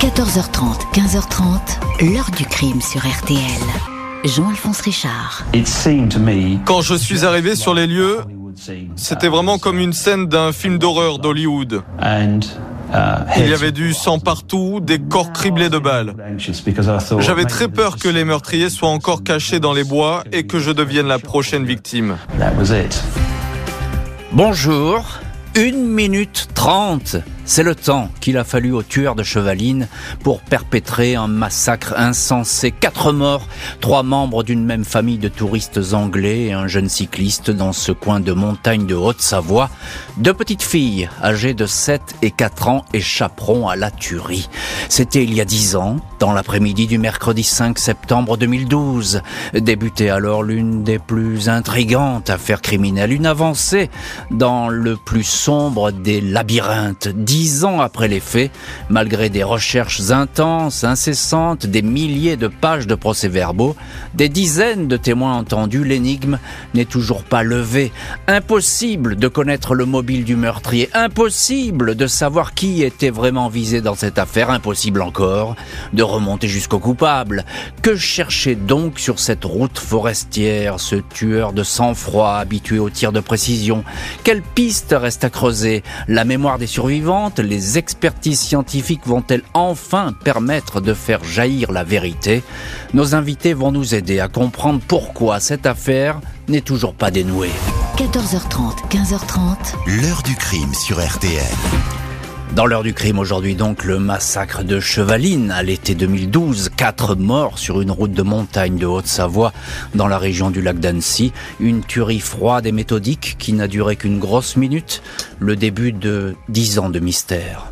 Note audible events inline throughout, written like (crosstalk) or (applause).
14h30, 15h30, l'heure du crime sur RTL. Jean-Alphonse Richard. Quand je suis arrivé sur les lieux, c'était vraiment comme une scène d'un film d'horreur d'Hollywood. Il y avait du sang partout, des corps criblés de balles. J'avais très peur que les meurtriers soient encore cachés dans les bois et que je devienne la prochaine victime. Bonjour, une minute trente. C'est le temps qu'il a fallu aux tueurs de Chevaline pour perpétrer un massacre insensé. Quatre morts, trois membres d'une même famille de touristes anglais et un jeune cycliste dans ce coin de montagne de Haute-Savoie. Deux petites filles âgées de 7 et 4 ans échapperont à la tuerie. C'était il y a dix ans, dans l'après-midi du mercredi 5 septembre 2012. Débutait alors l'une des plus intrigantes affaires criminelles, une avancée dans le plus sombre des labyrinthes dix ans après les faits, malgré des recherches intenses, incessantes, des milliers de pages de procès-verbaux, des dizaines de témoins entendus, l'énigme n'est toujours pas levée. Impossible de connaître le mobile du meurtrier, impossible de savoir qui était vraiment visé dans cette affaire, impossible encore de remonter jusqu'au coupable. Que chercher donc sur cette route forestière, ce tueur de sang-froid habitué aux tirs de précision? Quelle piste reste à creuser? La mémoire des survivants les expertises scientifiques vont-elles enfin permettre de faire jaillir la vérité Nos invités vont nous aider à comprendre pourquoi cette affaire n'est toujours pas dénouée. 14h30, 15h30. L'heure du crime sur RTL. Dans l'heure du crime aujourd'hui donc le massacre de Chevaline à l'été 2012, quatre morts sur une route de montagne de Haute-Savoie dans la région du lac d'Annecy, une tuerie froide et méthodique qui n'a duré qu'une grosse minute, le début de dix ans de mystère.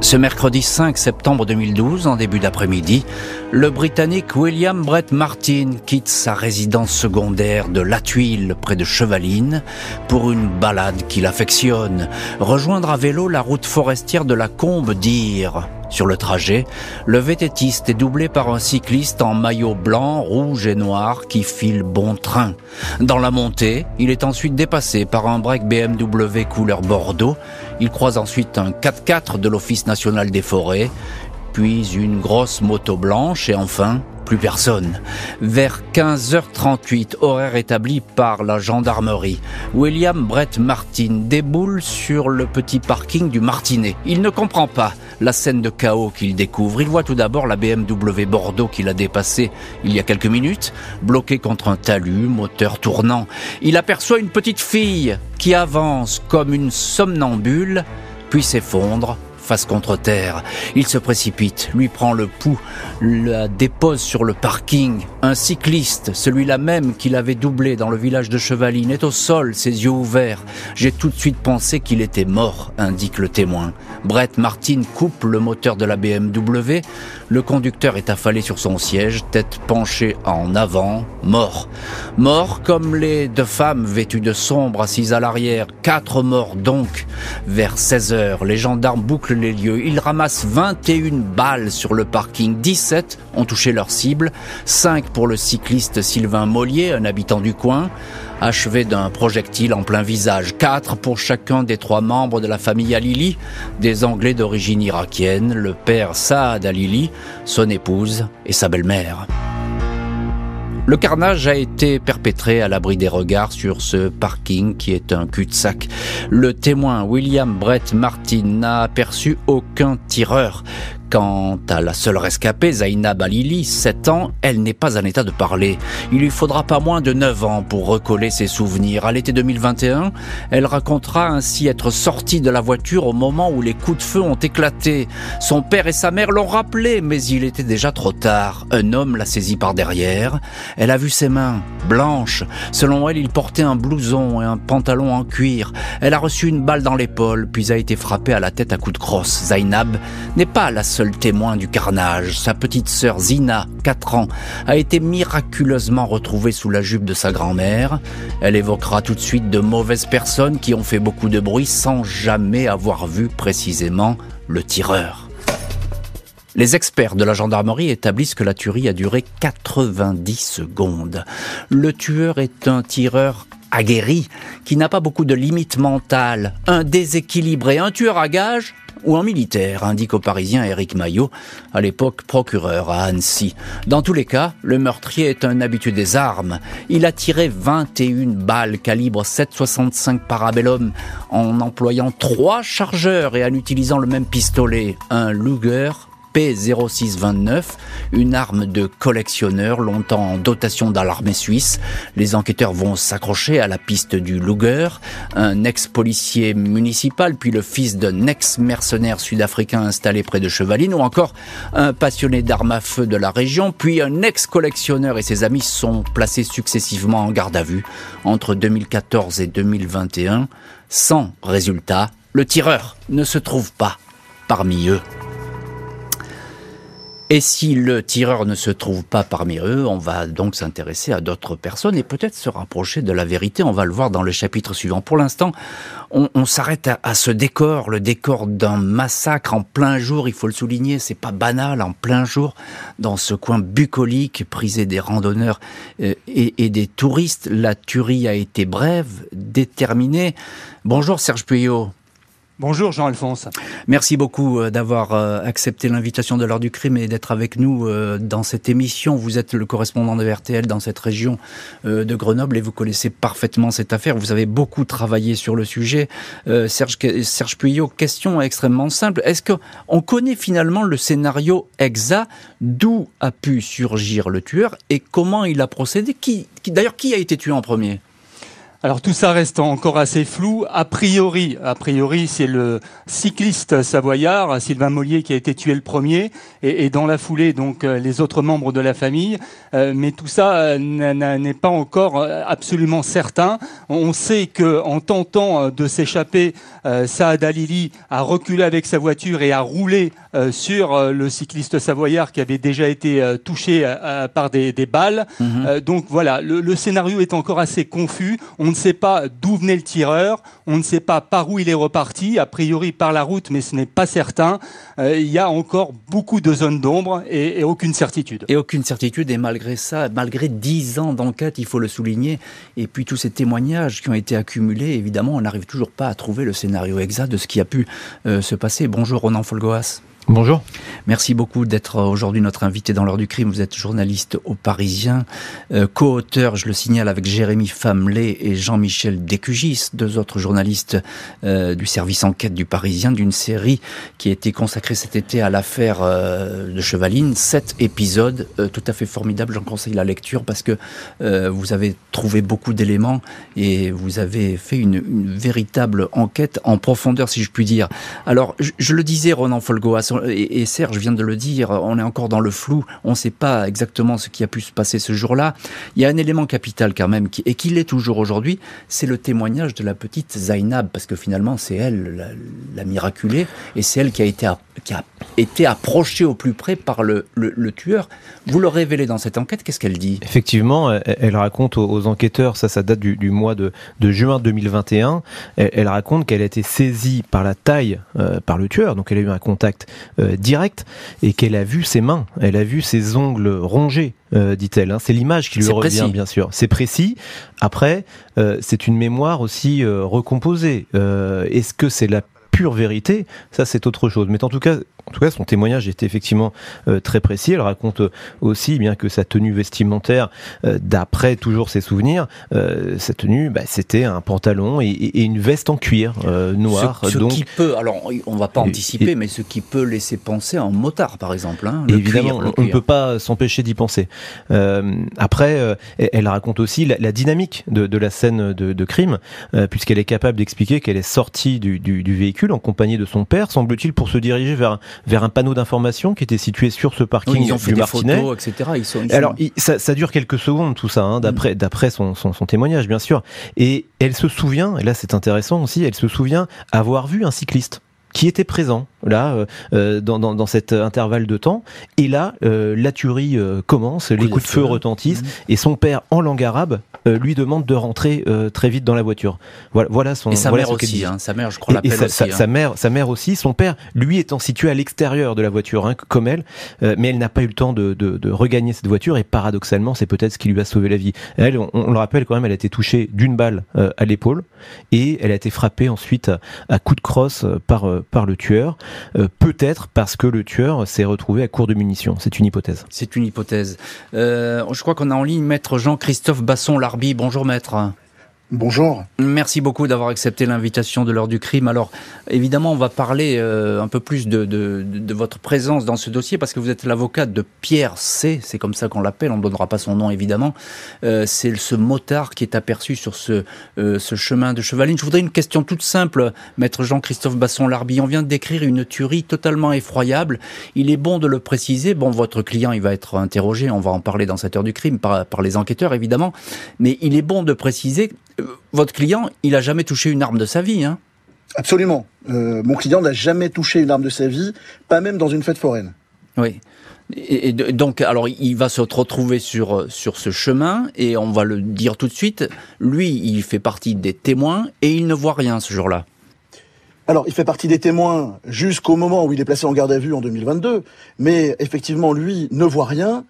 Ce mercredi 5 septembre 2012, en début d'après-midi, le Britannique William Brett Martin quitte sa résidence secondaire de La Tuile près de Chevaline pour une balade qu'il affectionne, rejoindre à vélo la route forestière de la Combe d'Ire. Sur le trajet, le vététiste est doublé par un cycliste en maillot blanc, rouge et noir qui file bon train. Dans la montée, il est ensuite dépassé par un break BMW couleur Bordeaux. Il croise ensuite un 4x4 de l'Office national des forêts, puis une grosse moto blanche et enfin plus personne. Vers 15h38, horaire établi par la gendarmerie, William Brett Martin déboule sur le petit parking du Martinet. Il ne comprend pas la scène de chaos qu'il découvre. Il voit tout d'abord la BMW Bordeaux qu'il a dépassée il y a quelques minutes, bloquée contre un talus, moteur tournant. Il aperçoit une petite fille qui avance comme une somnambule, puis s'effondre face contre terre. Il se précipite, lui prend le pouls, la dépose sur le parking. Un cycliste, celui-là même qu'il avait doublé dans le village de Chevaline, est au sol, ses yeux ouverts. J'ai tout de suite pensé qu'il était mort, indique le témoin. Brett Martin coupe le moteur de la BMW. Le conducteur est affalé sur son siège, tête penchée en avant, mort. Mort comme les deux femmes vêtues de sombre assises à l'arrière. Quatre morts donc. Vers 16 heures, les gendarmes bouclent les lieux. Ils ramassent 21 balles sur le parking. 17 ont touché leur cible. 5 pour le cycliste Sylvain Mollier, un habitant du coin, achevé d'un projectile en plein visage. 4 pour chacun des trois membres de la famille Alili, des Anglais d'origine irakienne, le père Saad Alili, son épouse et sa belle-mère. Le carnage a été perpétré à l'abri des regards sur ce parking qui est un cul-de-sac. Le témoin William Brett Martin n'a aperçu aucun tireur. Quant à la seule rescapée, Zainab Alili, 7 ans, elle n'est pas en état de parler. Il lui faudra pas moins de 9 ans pour recoller ses souvenirs. À l'été 2021, elle racontera ainsi être sortie de la voiture au moment où les coups de feu ont éclaté. Son père et sa mère l'ont rappelé, mais il était déjà trop tard. Un homme l'a saisie par derrière. Elle a vu ses mains, blanches. Selon elle, il portait un blouson et un pantalon en cuir. Elle a reçu une balle dans l'épaule, puis a été frappée à la tête à coups de crosse. Zainab n'est pas la seule seul témoin du carnage. Sa petite sœur Zina, 4 ans, a été miraculeusement retrouvée sous la jupe de sa grand-mère. Elle évoquera tout de suite de mauvaises personnes qui ont fait beaucoup de bruit sans jamais avoir vu précisément le tireur. Les experts de la gendarmerie établissent que la tuerie a duré 90 secondes. Le tueur est un tireur aguerri, qui n'a pas beaucoup de limites mentales, un déséquilibré, un tueur à gage ou en militaire, indique au Parisien Éric Maillot, à l'époque procureur à Annecy. Dans tous les cas, le meurtrier est un habitué des armes. Il a tiré 21 balles calibre 7,65 Parabellum en employant trois chargeurs et en utilisant le même pistolet, un Luger P0629, une arme de collectionneur longtemps en dotation dans l'armée suisse. Les enquêteurs vont s'accrocher à la piste du Luger, un ex-policier municipal, puis le fils d'un ex-mercenaire sud-africain installé près de Chevaline, ou encore un passionné d'armes à feu de la région, puis un ex-collectionneur et ses amis sont placés successivement en garde à vue entre 2014 et 2021. Sans résultat, le tireur ne se trouve pas parmi eux. Et si le tireur ne se trouve pas parmi eux, on va donc s'intéresser à d'autres personnes et peut-être se rapprocher de la vérité. On va le voir dans le chapitre suivant. Pour l'instant, on, s'arrête à, ce décor, le décor d'un massacre en plein jour. Il faut le souligner, c'est pas banal en plein jour dans ce coin bucolique prisé des randonneurs euh, et, et, des touristes. La tuerie a été brève, déterminée. Bonjour Serge Puyot. Bonjour Jean-Alphonse. Merci beaucoup euh, d'avoir euh, accepté l'invitation de l'heure du crime et d'être avec nous euh, dans cette émission. Vous êtes le correspondant de RTL dans cette région de Grenoble et vous connaissez parfaitement cette affaire. Vous avez beaucoup travaillé sur le sujet. Serge, Serge Puyot, question extrêmement simple. Est-ce qu'on connaît finalement le scénario exact d'où a pu surgir le tueur et comment il a procédé? D'ailleurs, qui a été tué en premier? Alors tout ça reste encore assez flou. A priori, a priori, c'est le cycliste savoyard Sylvain Mollier qui a été tué le premier, et, dans la foulée donc euh, les autres membres de la famille. Euh, mais tout ça euh, n'est pas encore absolument certain. On sait que en tentant de s'échapper, Saad Alili a reculé avec sa voiture et a roulé sur le cycliste savoyard qui avait déjà été touché par des, balles. Mhm. donc voilà, le, le, scénario est encore assez confus. On ne sait pas d'où venait le tireur, on ne sait pas par où il est reparti, a priori par la route, mais ce n'est pas certain. Euh, il y a encore beaucoup de zones d'ombre et, aucune certitude. Et aucune certitude, et malgré ça, malgré dix ans d'enquête, il faut le souligner, et puis tous ces témoignages qui ont été accumulés, évidemment, on n'arrive toujours pas à trouver le scénario exact de ce qui a pu euh, se passer. Bonjour Ronan Folgoas. Bonjour. Merci beaucoup d'être aujourd'hui notre invité dans l'heure du crime. Vous êtes journaliste au Parisien, euh, co-auteur, je le signale, avec Jérémy Famelet et Jean-Michel Décugis, deux autres journalistes euh, du service enquête du Parisien, d'une série qui a été consacrée cet été à l'affaire euh, de Chevaline. Sept épisodes tout à fait formidables. J'en conseille la lecture parce que vous avez trouvé beaucoup d'éléments et vous avez fait une, véritable enquête en profondeur, si je puis dire. Alors, je, je le disais, Ronan Et, Serge vient de le dire, on est encore dans le flou, on ne sait pas exactement ce qui a pu se passer ce jour-là. Il y a un élément capital quand même, et qui l'est toujours aujourd'hui, c'est le témoignage de la petite Zainab, parce que finalement c'est elle la, miraculée, et c'est elle qui a été, qui a été approchée au plus près par le, le, tueur. Vous le révélez dans cette enquête, qu'est-ce qu'elle dit? Effectivement, elle, raconte aux, enquêteurs, ça ça date du, mois de, de, juin 2021, elle, raconte qu'elle a été saisie par la taille euh, par le tueur, donc elle a eu un contact euh, direct et qu'elle a vu ses mains, elle a vu ses ongles rongés, euh, dit-elle. Hein. C'est l'image qui lui revient, bien sûr. C'est précis. Après, euh, c'est une mémoire aussi recomposée. Est-ce que c'est la pure vérité? Ça, c'est autre chose. Mais en tout cas, en tout cas, son témoignage était effectivement euh, très précis. Elle raconte euh, aussi bien que sa tenue vestimentaire, euh, d'après toujours ses souvenirs, sa tenue, bah, c'était un pantalon et, une veste en cuir noir. Ce, qui peut, alors on va pas anticiper, mais ce qui peut laisser penser à un motard, par exemple. Hein, évidemment, on ne peut pas s'empêcher d'y penser. après, elle raconte aussi la, dynamique de, la scène de, crime, puisqu'elle est capable d'expliquer qu'elle est sortie du, du véhicule en compagnie de son père, semble-t-il, pour se diriger vers vers un panneau d'information qui était situé sur ce parking ils ont fait du des Martinet. Photos, etc. Ils sont, Alors, ça, ça, dure quelques secondes tout ça, hein, d'après mm. d'après son, son, son, témoignage bien sûr. Et elle se souvient, et là c'est intéressant aussi, elle se souvient avoir vu un cycliste qui était présent là euh, euh, dans, dans, dans, cet intervalle de temps. Et là euh, la tuerie euh, commence les coups de feu, retentissent mhm. et son père en langue arabe euh, lui demande de rentrer très vite dans la voiture. Voilà, voilà son et sa voilà mère aussi hein, sa mère je crois l'appelle aussi sa, hein. sa, mère sa mère aussi son père lui étant situé à l'extérieur de la voiture hein, comme elle mais elle n'a pas eu le temps de, de, de regagner cette voiture et paradoxalement c'est peut-être ce qui lui a sauvé la vie. Elle on, on, le rappelle quand même elle a été touchée d'une balle à l'épaule et elle a été frappée ensuite à, à coups de crosse par par le tueur, peut-être parce que le tueur s'est retrouvé à court de munitions. C'est une hypothèse. C'est une hypothèse. je crois qu'on a en ligne maître Jean-Christophe Basson-Larby. Bonjour maître. Bonjour. Merci beaucoup d'avoir accepté l'invitation de l'heure du crime. Alors, évidemment, on va parler euh, un peu plus de, votre présence dans ce dossier parce que vous êtes l'avocate de Pierre C. C'est comme ça qu'on l'appelle. On ne donnera pas son nom, évidemment. Euh, c'est ce motard qui est aperçu sur ce, euh, ce chemin de Chevaline. Je voudrais une question toute simple, maître Jean-Christophe Basson-Larby. On vient de décrire une tuerie totalement effroyable. Il est bon de le préciser. Bon, votre client, il va être interrogé. On va en parler dans cette heure du crime par, par les enquêteurs, évidemment. Mais il est bon de préciser votre client, il a jamais touché une arme de sa vie, hein Absolument. Euh, mon client n'a jamais touché une arme de sa vie, pas même dans une fête foraine. Oui. Et, donc, alors, il va se retrouver sur sur ce chemin et on va le dire tout de suite. Lui, il fait partie des témoins et il ne voit rien ce jour-là. Alors, il fait partie des témoins jusqu'au moment où il est placé en garde à vue en 2022, mais effectivement, lui ne voit rien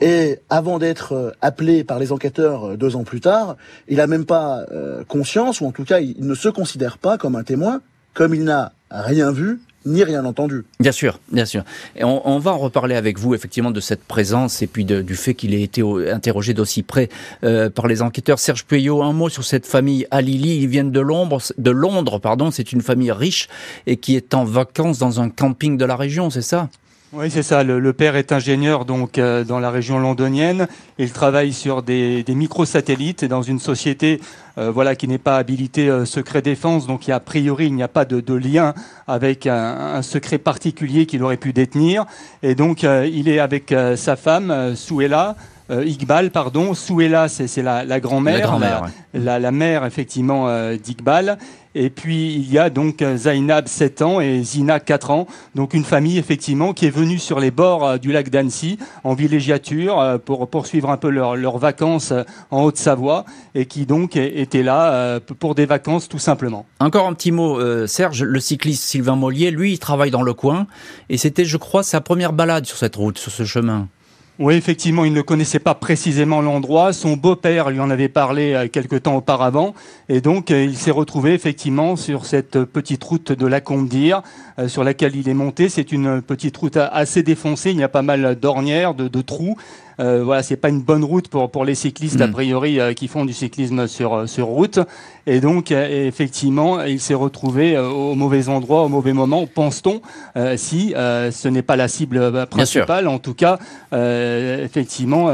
et avant d'être euh, appelé par les enquêteurs euh, deux ans plus tard, il n'a même pas euh, conscience, ou en tout cas, il ne se considère pas comme un témoin, comme il n'a rien vu ni rien entendu. Bien sûr, bien sûr. Et on, va en reparler avec vous effectivement de cette présence et puis du fait qu'il ait été interrogé d'aussi près par les enquêteurs. Serge Pueyo, un mot sur cette famille Alili. Ils viennent de Londres, de Londres, pardon. C'est une famille riche et qui est en vacances dans un camping de la région, c'est ça? Oui, c'est ça. Le, père est ingénieur donc euh, dans la région londonienne. Il travaille sur des, des microsatellites dans une société euh, voilà qui n'est pas habilitée euh, secret défense. Donc, a, priori, il n'y a pas de, lien avec un, un, secret particulier qu'il aurait pu détenir. Et donc, il est avec sa femme, Souela, euh, Iqbal, pardon. Souela, c'est la, la grand-mère. La, la, mère, effectivement, euh, d'Iqbal. Et puis, il y a donc Zainab, 7 ans, et Zina, 4 ans. Donc, une famille, effectivement, qui est venue sur les bords euh, du lac d'Annecy, en villégiature, pour poursuivre un peu leurs vacances en Haute-Savoie, et qui, donc, était là pour des vacances, tout simplement. Encore un petit mot, Serge. Le cycliste Sylvain Mollier, lui, il travaille dans le coin. Et c'était, je crois, sa première balade sur cette route, sur ce chemin. Oui, effectivement, il ne connaissait pas précisément l'endroit. Son beau-père lui en avait parlé euh, quelque temps auparavant. Et donc, euh, il s'est retrouvé effectivement sur cette petite route de la Comte-Dire, euh, sur laquelle il est monté. C'est une petite route assez défoncée. Il y a pas mal d'ornières, de trous. Euh, voilà, c'est pas une bonne route pour pour les cyclistes a mm. priori euh, qui font du cyclisme sur euh, sur route. Et donc effectivement, il s'est retrouvé au mauvais endroit, au mauvais moment, pense-t-on, si ce n'est pas la cible principale. En tout cas, effectivement,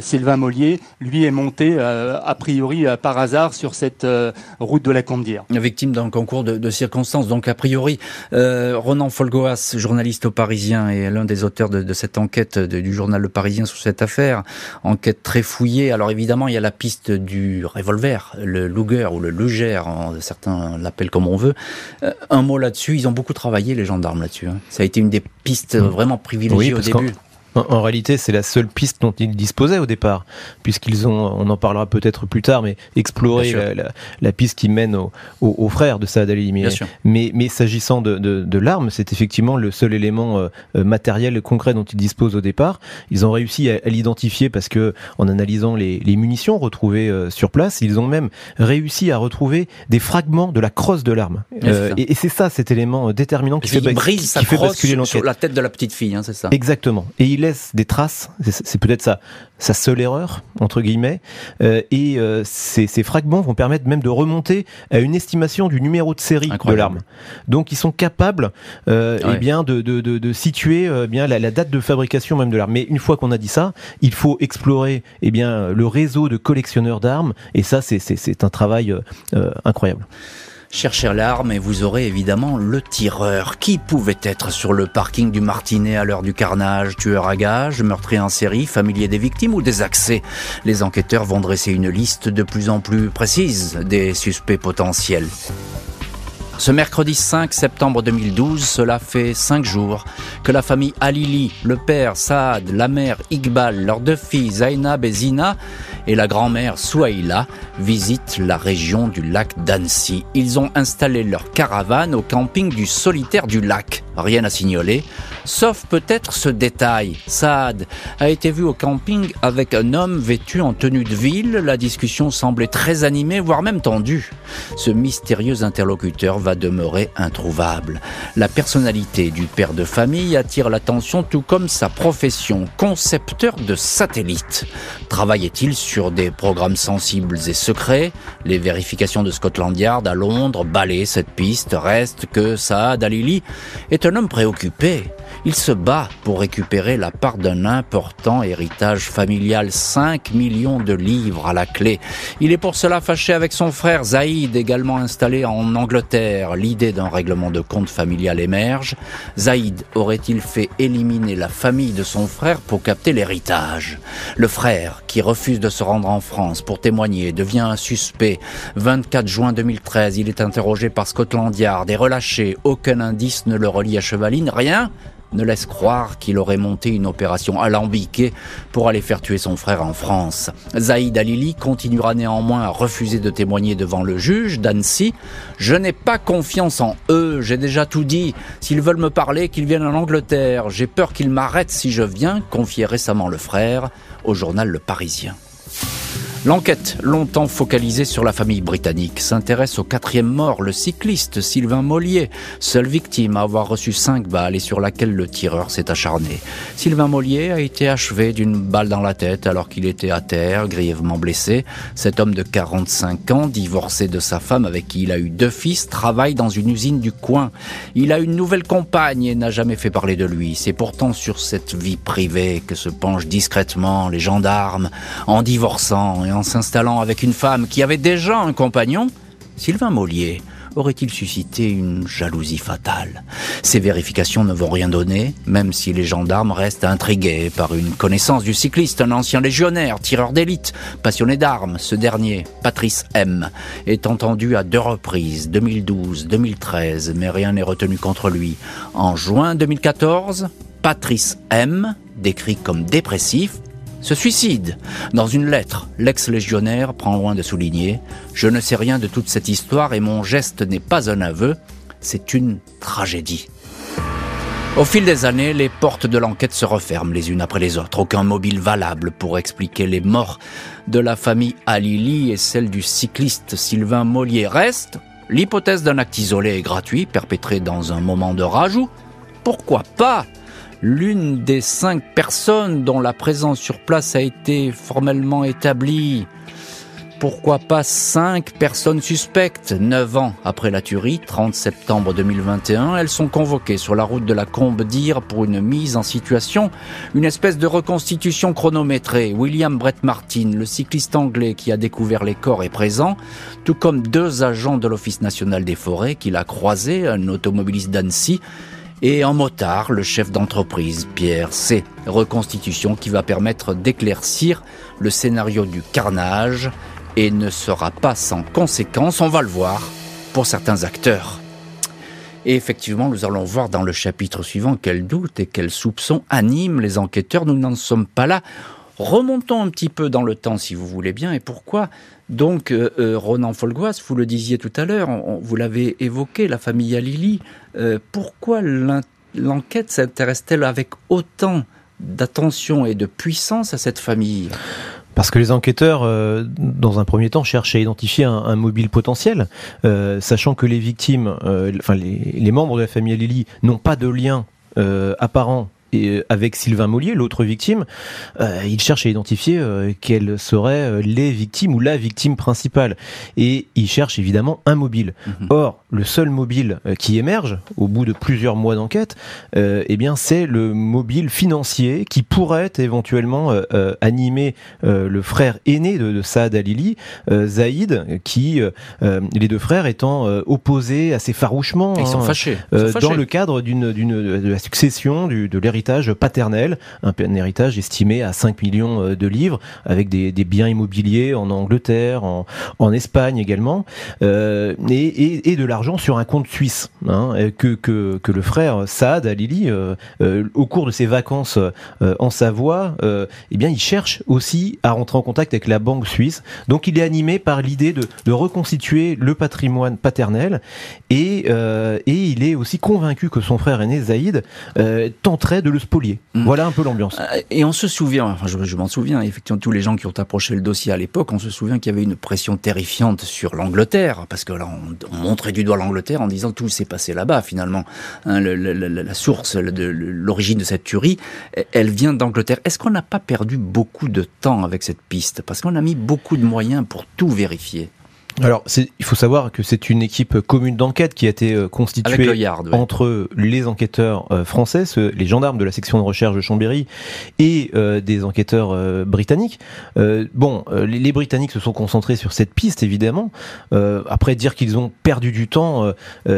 Sylvain Mollier, lui, est monté a priori par hasard sur cette route de la Combe-Dire. Victime d'un concours de, de, circonstances. Donc a priori, Ronan Folgoas, journaliste au Parisien et l'un des auteurs de, de cette enquête du journal Le Parisien sur cette affaire. Enquête très fouillée. Alors évidemment, il y a la piste du revolver, le Luger ou le Luger, certains l'appellent comme on veut. Euh, un mot là-dessus, ils ont beaucoup travaillé les gendarmes là-dessus. Hein. Ça a été une des pistes mmh. vraiment privilégiées au début. En, réalité, c'est la seule piste dont ils disposaient au départ, puisqu'ils ont, on en parlera peut-être plus tard, mais exploré la, piste qui mène aux au, frères de Saad Ali. Mais, mais, mais s'agissant de, de, de l'arme, c'est effectivement le seul élément euh, euh, matériel et concret dont ils disposent au départ. Ils ont réussi à, l'identifier parce que, en analysant les, les munitions retrouvées euh, sur place, ils ont même réussi à retrouver des fragments de la crosse de l'arme. et, c'est ça cet élément déterminant qui, fait, brise qui fait basculer l'enquête. Sur la tête de la petite fille, hein, c'est ça. Exactement. Et il laisse des traces. C'est peut-être sa, sa seule erreur entre guillemets. Euh, et euh, ces, ces, fragments vont permettre même de remonter à une estimation du numéro de série de l'arme. Donc ils sont capables, euh, eh bien, de, de, de, de situer euh, bien la, la, date de fabrication même de l'arme. Mais une fois qu'on a dit ça, il faut explorer eh bien le réseau de collectionneurs d'armes. Et ça, c'est un travail incroyable. Cherchez l'arme et vous aurez évidemment le tireur. Qui pouvait être sur le parking du Martinet à l'heure du carnage? Tueur à gage, meurtrier en série, familier des victimes ou des accès? Les enquêteurs vont dresser une liste de plus en plus précise des suspects potentiels. Ce mercredi 5 septembre 2012, cela fait cinq jours que la famille Alili, le père Saad, la mère Iqbal, leurs deux filles Zainab et Zina et la grand-mère Souaïla visitent la région du lac d'Annecy. Ils ont installé leur caravane au camping du solitaire du lac. Rien à signaler, sauf peut-être ce détail. Saad a été vu au camping avec un homme vêtu en tenue de ville. La discussion semblait très animée, voire même tendue. Ce mystérieux interlocuteur va demeurer introuvable. La personnalité du père de famille attire l'attention tout comme sa profession, concepteur de satellites. Travaillait-il sur des programmes sensibles et secrets Les vérifications de Scotland Yard à Londres balayent cette piste. Reste que Saad Alili est un homme préoccupé. Il se bat pour récupérer la part d'un important héritage familial, 5 millions de livres à la clé. Il est pour cela fâché avec son frère Zaïd, également installé en Angleterre. L'idée d'un règlement de compte familial émerge. Zaïd aurait-il fait éliminer la famille de son frère pour capter l'héritage? Le frère, qui refuse de se rendre en France pour témoigner, devient un suspect. 24 juin 2013, il est interrogé par Scotland Yard et relâché. Aucun indice ne le relie à Chevaline, rien ne laisse croire qu'il aurait monté une opération alambiquée pour aller faire tuer son frère en France. Zaïd Alili continuera néanmoins à refuser de témoigner devant le juge d'Annecy. Je n'ai pas confiance en eux, j'ai déjà tout dit. S'ils veulent me parler, qu'ils viennent en Angleterre. J'ai peur qu'ils m'arrêtent si je viens, confiait récemment le frère au journal Le Parisien. L'enquête, longtemps focalisée sur la famille britannique, s'intéresse au quatrième mort, le cycliste Sylvain Mollier, seule victime à avoir reçu cinq balles et sur laquelle le tireur s'est acharné. Sylvain Mollier a été achevé d'une balle dans la tête alors qu'il était à terre, grièvement blessé. Cet homme de 45 ans, divorcé de sa femme avec qui il a eu deux fils, travaille dans une usine du coin. Il a une nouvelle compagne et n'a jamais fait parler de lui. C'est pourtant sur cette vie privée que se penchent discrètement les gendarmes en divorçant en s'installant avec une femme qui avait déjà un compagnon, Sylvain Mollier aurait-il suscité une jalousie fatale? Ces vérifications ne vont rien donner, même si les gendarmes restent intrigués par une connaissance du cycliste, un ancien légionnaire, tireur d'élite, passionné d'armes. Ce dernier, Patrice M, est entendu à deux reprises, 2012, 2013, mais rien n'est retenu contre lui. En juin 2014, Patrice M, décrit comme dépressif, se suicide. Dans une lettre, l'ex-légionnaire prend loin de souligner ⁇ Je ne sais rien de toute cette histoire et mon geste n'est pas un aveu, c'est une tragédie. Au fil des années, les portes de l'enquête se referment les unes après les autres. Aucun mobile valable pour expliquer les morts de la famille Alili et celle du cycliste Sylvain Mollier. Reste l'hypothèse d'un acte isolé et gratuit perpétré dans un moment de rage ou, pourquoi pas, l'une des cinq personnes dont la présence sur place a été formellement établie. Pourquoi pas cinq personnes suspectes? Neuf ans après la tuerie, 30 septembre 2021, elles sont convoquées sur la route de la Combe d'Ire pour une mise en situation, une espèce de reconstitution chronométrée. William Brett Martin, le cycliste anglais qui a découvert les corps, est présent, tout comme deux agents de l'Office national des forêts qu'il a croisés, un automobiliste d'Annecy et en motard, le chef d'entreprise, Pierre C. Reconstitution qui va permettre d'éclaircir le scénario du carnage et ne sera pas sans conséquence, on va le voir, pour certains acteurs. Et effectivement, nous allons voir dans le chapitre suivant quels doutes et quels soupçons animent les enquêteurs. Nous n'en sommes pas là. Remontons un petit peu dans le temps, si vous voulez bien, et pourquoi donc, euh, euh, Ronan Folgoas, vous le disiez tout à l'heure, vous l'avez évoqué, la famille Alili, euh, pourquoi l'enquête s'intéresse-t-elle avec autant d'attention et de puissance à cette famille? Parce que les enquêteurs, dans un premier temps, cherchent à identifier un, mobile potentiel, sachant que les victimes, enfin les, les, membres de la famille Alili n'ont pas de lien apparent et euh, avec Sylvain Mollier, l'autre victime, euh, il cherche à identifier euh, quelles seraient les victimes ou la victime principale. Et il cherche évidemment un mobile. Mhm. Or, le seul mobile qui émerge au bout de plusieurs mois d'enquête, eh bien, c'est le mobile financier qui pourrait éventuellement animer le frère aîné de, de Saad Alili, Zaïd, qui les deux frères étant opposés assez farouchement. Ils sont hein, fâchés. dans le cadre d'une de la succession du, de l'héritage héritage paternel, un, héritage estimé à 5 millions de livres, avec des, biens immobiliers en Angleterre, en, Espagne également, et, de l'argent sur un compte suisse, hein, que, que, que, le frère Saad Alili, au cours de ses vacances en Savoie, eh bien, il cherche aussi à rentrer en contact avec la banque suisse. Donc, il est animé par l'idée de, de reconstituer le patrimoine paternel et, euh, et il est aussi convaincu que son frère aîné Zaïd euh, tenterait de le spolier. Mm. Voilà un peu l'ambiance. Euh, et on se souvient, enfin je, m'en souviens, effectivement tous les gens qui ont approché le dossier à l'époque, on se souvient qu'il y avait une pression terrifiante sur l'Angleterre, parce que là on, montrait du doigt l'Angleterre en disant tout s'est passé là-bas finalement. Hein, la source, de l'origine de cette tuerie, elle vient d'Angleterre. Est-ce qu'on n'a pas perdu beaucoup de temps avec cette piste? Parce qu'on a mis beaucoup de moyens pour tout vérifier. Alors, il faut savoir que c'est une équipe commune d'enquête qui a été euh, constituée entre les enquêteurs euh, français, les gendarmes de la section de recherche de Chambéry, et euh, des enquêteurs britanniques. bon, les, Britanniques se sont concentrés sur cette piste, évidemment. après, dire qu'ils ont perdu du temps,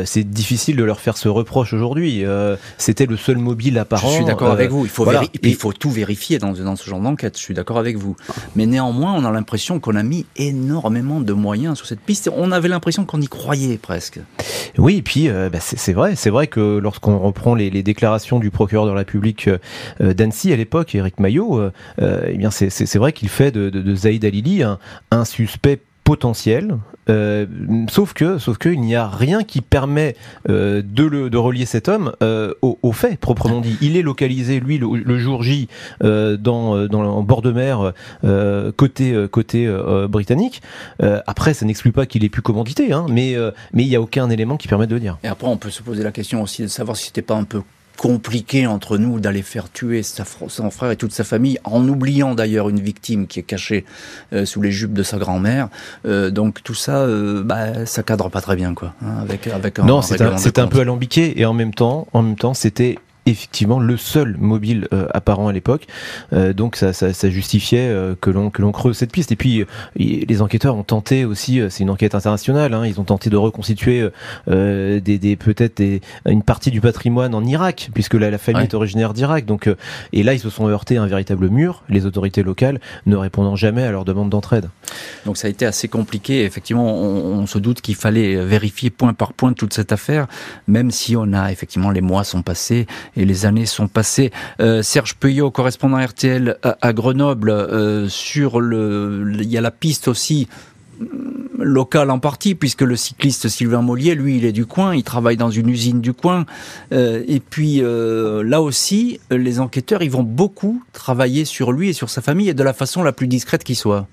c'est difficile de leur faire ce reproche aujourd'hui. C'était le seul mobile apparent. Je suis d'accord avec vous. Il faut, il faut tout vérifier dans, dans ce genre d'enquête. Je suis d'accord avec vous. Mais néanmoins, on a l'impression qu'on a mis énormément de moyens sur cette piste. On avait l'impression qu'on y croyait presque. Oui, et puis euh, bah, c'est vrai, c'est vrai que lorsqu'on reprend les, déclarations du procureur de la République euh, d'Annecy à l'époque, Éric Maillot, euh, eh bien c'est vrai qu'il fait de, de, Zaïd Alili un suspect potentiel, euh, sauf que, sauf que il n'y a rien qui permet euh, de, le, de relier cet homme euh, au, fait proprement dit. Il est localisé lui le, jour J dans, dans en bord de mer côté côté britannique. après, ça n'exclut pas qu'il ait pu commanditer, hein, mais mais il n'y a aucun élément qui permet de le dire. Et après, on peut se poser la question aussi de savoir si c'était pas un peu compliqué entre nous d'aller faire tuer son frère et toute sa famille, en oubliant d'ailleurs une victime qui est cachée euh, sous les jupes de sa grand-mère. Euh, donc tout ça, euh, bah, ça cadre pas très bien, quoi. Hein, avec avec un, non, c'est un, un, peu alambiqué et en même temps, en même temps, c'était effectivement le seul mobile euh, apparent à l'époque. Euh, donc ça, ça, ça justifiait euh, que l'on que l'on creuse cette piste. Et puis les enquêteurs ont tenté aussi, c'est une enquête internationale, hein, ils ont tenté de reconstituer des, des peut-être une partie du patrimoine en Irak, puisque la, la famille est originaire d'Irak. Donc et là ils se sont heurtés à un véritable mur. Les autorités locales ne répondant jamais à leurs demandes d'entraide. Donc ça a été assez compliqué. Effectivement, on, on se doute qu'il fallait vérifier point par point toute cette affaire, même si on a effectivement les mois sont passés et les années sont passées. Euh, Serge Peuillot, correspondant RTL à, Grenoble, euh, il y a la piste aussi mm, locale en partie, puisque le cycliste Sylvain Mollier, lui, il est du coin, il travaille dans une usine du coin. Euh, et puis là aussi, les enquêteurs, ils vont beaucoup travailler sur lui et sur sa famille, et de la façon la plus discrète qui soit.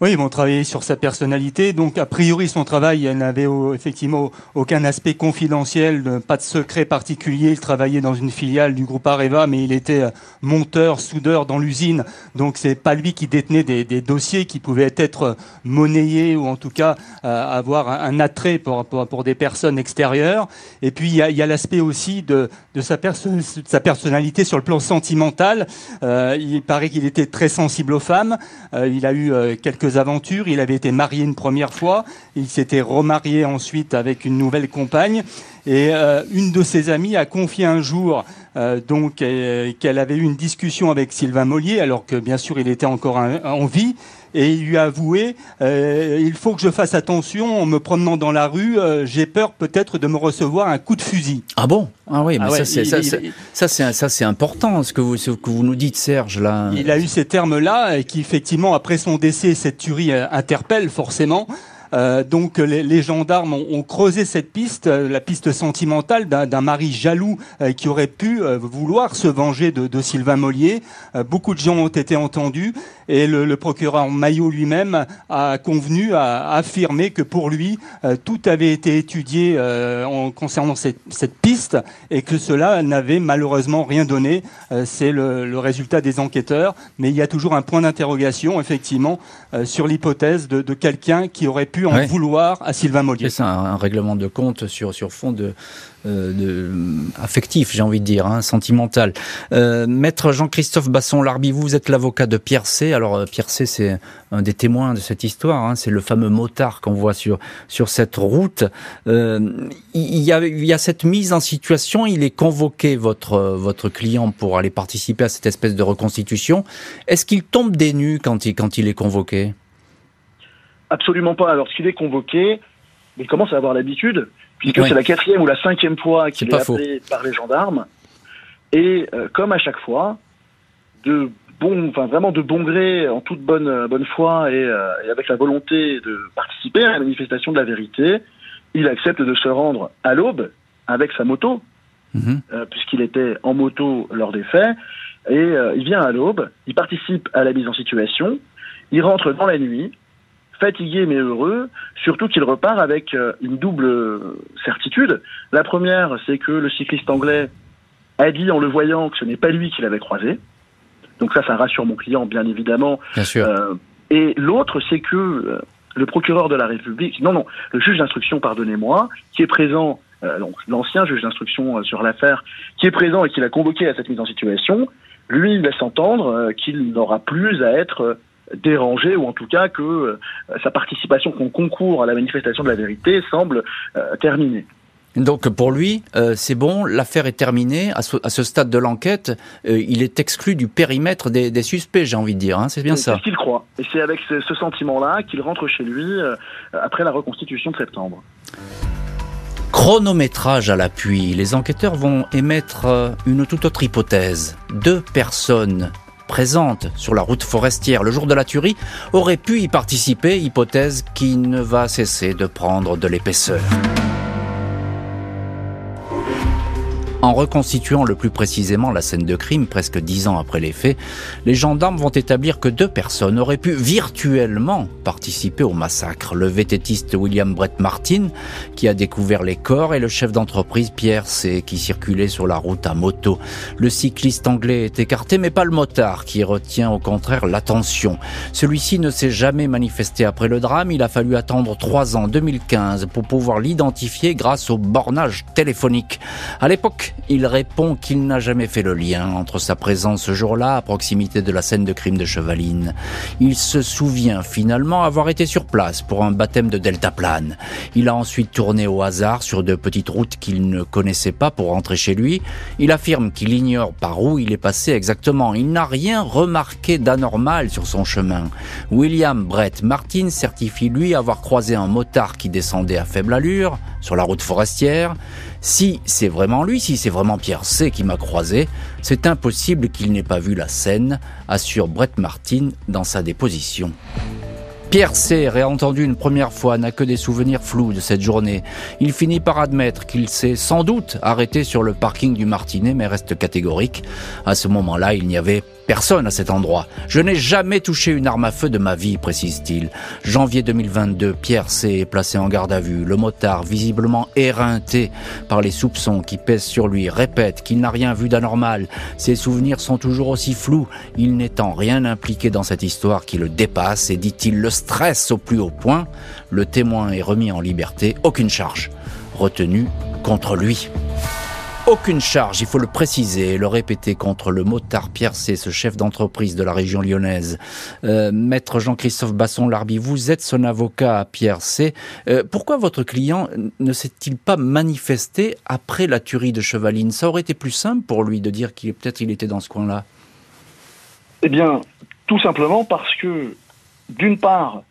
Oui, ils vont travailler sur sa personnalité. Donc, a priori, son travail n'avait effectivement aucun aspect confidentiel, pas de secret particulier. Il travaillait dans une filiale du groupe Areva, mais il était euh, monteur, soudeur dans l'usine. Donc, c'est pas lui qui détenait des, dossiers qui pouvaient être monnayés ou en tout cas euh, avoir un, attrait pour, pour, des personnes extérieures. Et puis, il y a, l'aspect aussi de, de, sa sa personnalité sur le plan sentimental. Euh, il paraît qu'il était très sensible aux femmes. il a eu quelques aventures. Il avait été marié une première fois, il s'était remarié ensuite avec une nouvelle compagne. Et euh, une de ses amies a confié un jour euh, donc euh, qu'elle avait eu une discussion avec Sylvain Mollier, alors que bien sûr il était encore en vie, et il lui a avoué il faut que je fasse attention en me promenant dans la rue, j'ai peur peut-être de me recevoir un coup de fusil. Ah bon? Ah oui, mais ah ça c'est ça c'est important ce que vous ce que vous nous dites Serge là. Il a eu ces termes là et qui effectivement après son décès cette tuerie interpelle forcément. Euh, donc les, gendarmes ont, creusé cette piste, euh, la piste sentimentale d'un mari jaloux euh, qui aurait pu vouloir se venger de, Sylvain Mollier. beaucoup de gens ont été entendus et le, procureur Maillot lui-même a convenu, a affirmé que pour lui, tout avait été étudié concernant cette, piste et que cela n'avait malheureusement rien donné. C'est le, résultat des enquêteurs, mais il y a toujours un point d'interrogation, effectivement, sur l'hypothèse de quelqu'un qui aurait pu pu en vouloir à Sylvain Mollier. C'est un, un, règlement de compte sur, sur fond de, euh, de, affectif, j'ai envie de dire, hein, sentimental. Euh, Maître Jean-Christophe Basson-Larbi, vous êtes l'avocat de Pierre C. Alors euh, Pierre C, c'est un des témoins de cette histoire. Hein, c'est le fameux motard qu'on voit sur sur cette route. Euh, il, y a, il y a cette mise en situation. Il est convoqué votre votre client pour aller participer à cette espèce de reconstitution. Est-ce qu'il tombe des nues quand il quand il est convoqué? Absolument pas. Alors, s'il est convoqué, il commence à avoir l'habitude puisque c'est la quatrième ou la cinquième fois qu'il est, appelé par les gendarmes. Et euh, comme à chaque fois, de bon, enfin vraiment de bon gré, en toute bonne euh, bonne foi euh, et, avec la volonté de participer à la manifestation de la vérité, il accepte de se rendre à l'aube avec sa moto, mhm. puisqu'il était en moto lors des faits, et il vient à l'aube, il participe à la mise en situation, il rentre dans la nuit, fatigué mais heureux, surtout qu'il repart avec euh, une double certitude. La première, c'est que le cycliste anglais a dit en le voyant que ce n'est pas lui qui l'avait croisé. Donc ça, ça rassure mon client, bien évidemment. Bien sûr. Euh, et l'autre, c'est que euh, le procureur de la République, non, non, le juge d'instruction, pardonnez-moi, qui est présent, donc l'ancien juge d'instruction sur l'affaire, qui est présent et qui l'a convoqué à cette mise en situation, lui il laisse entendre qu'il n'aura plus à être dérangé ou en tout cas que euh, sa participation, qu'on concourt à la manifestation de la vérité semble euh, terminée. Donc pour lui, euh, c'est bon, l'affaire est terminée. À ce, stade de l'enquête, il est exclu du périmètre des, suspects, j'ai envie de dire. Hein, c'est bien ça. C'est ce qu'il croit. Et c'est avec ce, ce sentiment-là qu'il rentre chez lui après la reconstitution de septembre. Chronométrage à l'appui, les enquêteurs vont émettre une toute autre hypothèse. Deux personnes présente sur la route forestière le jour de la tuerie aurait pu y participer, hypothèse qui ne va cesser de prendre de l'épaisseur. En reconstituant le plus précisément la scène de crime, presque dix ans après les faits, les gendarmes vont établir que deux personnes auraient pu virtuellement participer au massacre. Le vététiste William Brett Martin, qui a découvert les corps, et le chef d'entreprise Pierre C, qui circulait sur la route à moto. Le cycliste anglais est écarté, mais pas le motard, qui retient au contraire l'attention. Celui-ci ne s'est jamais manifesté après le drame. Il a fallu attendre trois ans, 2015, pour pouvoir l'identifier grâce au bornage téléphonique. À l'époque, il répond qu'il n'a jamais fait le lien entre sa présence ce jour-là à proximité de la scène de crime de Chevaline. Il se souvient finalement avoir été sur place pour un baptême de deltaplane. Il a ensuite tourné au hasard sur de petites routes qu'il ne connaissait pas pour rentrer chez lui. Il affirme qu'il ignore par où il est passé exactement. Il n'a rien remarqué d'anormal sur son chemin. William Brett Martin certifie lui avoir croisé un motard qui descendait à faible allure sur la route forestière. Si c'est vraiment lui, si c'est vraiment Pierre C qui m'a croisé, c'est impossible qu'il n'ait pas vu la scène, assure Brett Martin dans sa déposition. Pierre C, réentendu une première fois, n'a que des souvenirs flous de cette journée. Il finit par admettre qu'il s'est sans doute arrêté sur le parking du Martinet, mais reste catégorique. À ce moment-là, il n'y avait Personne à cet endroit. Je n'ai jamais touché une arme à feu de ma vie, précise-t-il. Janvier 2022, Pierre C. est placé en garde à vue. Le motard, visiblement éreinté par les soupçons qui pèsent sur lui, répète qu'il n'a rien vu d'anormal. Ses souvenirs sont toujours aussi flous. Il n'étant rien impliqué dans cette histoire qui le dépasse et, dit-il, le stress au plus haut point. Le témoin est remis en liberté. Aucune charge retenue contre lui. Aucune charge, il faut le préciser et le répéter contre le motard Pierre C, ce chef d'entreprise de la région lyonnaise. Euh, Maître Jean-Christophe Basson-Larbi, vous êtes son avocat Pierre C. Euh, pourquoi votre client ne s'est-il pas manifesté après la tuerie de Chevaline? Ça aurait été plus simple pour lui de dire qu'il peut-être il était dans ce coin-là. Eh bien, tout simplement parce que, d'une part,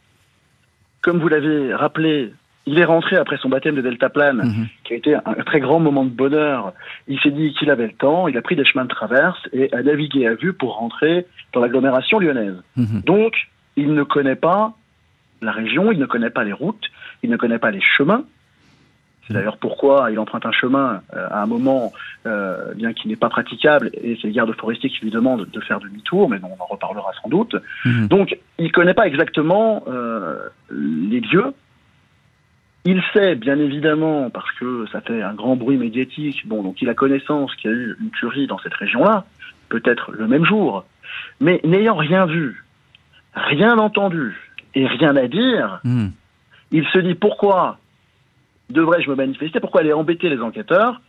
comme vous l'avez rappelé, il est rentré après son baptême de deltaplane, mhm. qui a été un, très grand moment de bonheur. Il s'est dit qu'il avait le temps, il a pris des chemins de traverse et a navigué à vue pour rentrer dans l'agglomération lyonnaise. Mhm. Donc, il ne connaît pas la région, il ne connaît pas les routes, il ne connaît pas les chemins. C'est mhm. d'ailleurs pourquoi il emprunte un chemin euh, à un moment euh, bien qui n'est pas praticable, et c'est le garde forestier qui lui demande de faire demi-tour, mais on en reparlera sans doute. Donc, il ne connaît pas exactement euh, les lieux, il sait, bien évidemment, parce que ça fait un grand bruit médiatique, bon, donc il a connaissance qu'il y a eu une tuerie dans cette région-là, peut-être le même jour, mais n'ayant rien vu, rien entendu et rien à dire, hmm. il se dit pourquoi devrais-je me manifester? Pourquoi aller embêter les enquêteurs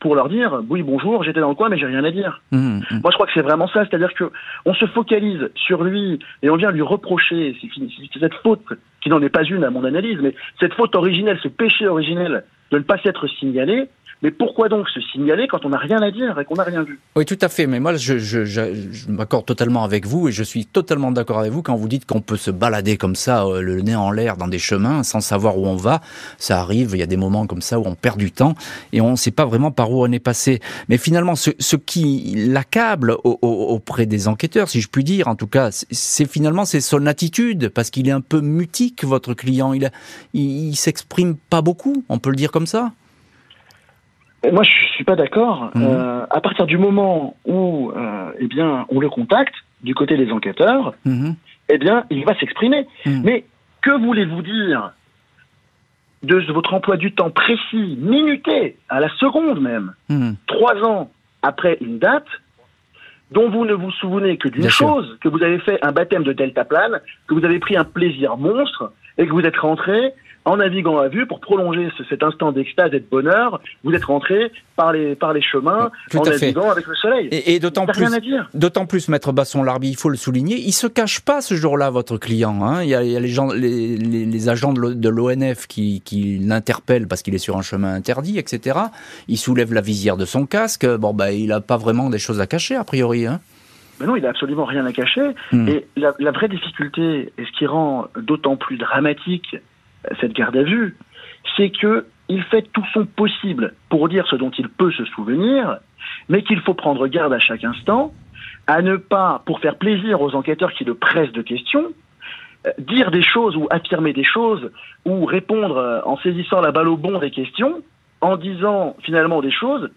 pour leur dire oui bonjour j'étais dans le coin mais j'ai rien à dire? Mmh, mmh. Moi je crois que c'est vraiment ça, c'est-à-dire que on se focalise sur lui et on vient lui reprocher cette faute qui n'en est pas une à mon analyse, mais cette faute originelle, ce péché originel de ne pas s'être signalé, mais pourquoi donc se signaler quand on n'a rien à dire et qu'on n'a rien vu? Oui, tout à fait. Mais moi, je, m'accorde totalement avec vous et je suis totalement d'accord avec vous quand vous dites qu'on peut se balader comme ça, euh, le nez en l'air dans des chemins sans savoir où on va. Ça arrive, il y a des moments comme ça où on perd du temps et on ne sait pas vraiment par où on est passé. Mais finalement, ce, ce qui l'accable auprès des enquêteurs, si je puis dire, en tout cas, c'est finalement c'est son attitude parce qu'il est un peu mutique, votre client. Il, il, il s'exprime pas beaucoup, on peut le dire comme ça? Moi, je suis pas d'accord. Mhm. Euh, à partir du moment où, euh, eh bien, on le contacte du côté des enquêteurs, mhm. eh bien, il va s'exprimer. Mhm. Mais que voulez-vous dire de votre emploi du temps précis, minuté, à la seconde même, trois ans après une date, dont vous ne vous souvenez que d'une chose, que vous avez fait un baptême de deltaplane, que vous avez pris un plaisir monstre, et que vous êtes rentré en naviguant à vue pour prolonger cet instant d'extase et de bonheur. Vous êtes rentré par les, par les chemins en naviguant avec le soleil. Et, d'autant plus, d'autant plus, maître Basson Larbi, il faut le souligner, il se cache pas ce jour-là, votre client. Hein. Il, y a, il, y a, les, gens, les, les, agents de l'ONF qui, qui l'interpellent parce qu'il est sur un chemin interdit, etc. Il soulève la visière de son casque. Bon, bah, il a pas vraiment des choses à cacher, a priori. Hein. Mais non, il n'a absolument rien à cacher. Hmm. Et la, la, vraie difficulté, et ce qui rend d'autant plus dramatique cette garde à vue, c'est que il fait tout son possible pour dire ce dont il peut se souvenir, mais qu'il faut prendre garde à chaque instant à ne pas, pour faire plaisir aux enquêteurs qui le pressent de questions, euh, dire des choses ou affirmer des choses ou répondre euh, en saisissant la balle au bon des questions en disant finalement des choses